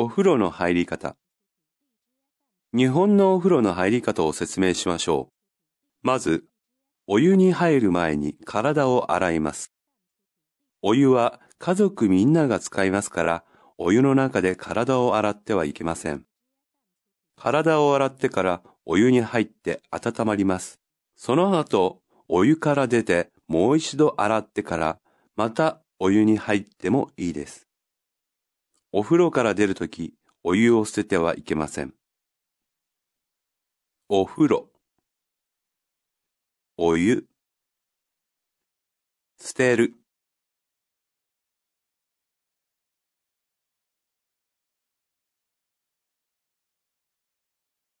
お風呂の入り方。日本のお風呂の入り方を説明しましょう。まず、お湯に入る前に体を洗います。お湯は家族みんなが使いますから、お湯の中で体を洗ってはいけません。体を洗ってからお湯に入って温まります。その後、お湯から出てもう一度洗ってから、またお湯に入ってもいいです。お風呂から出るとき、お湯を捨ててはいけません。お風呂、お湯、捨てる。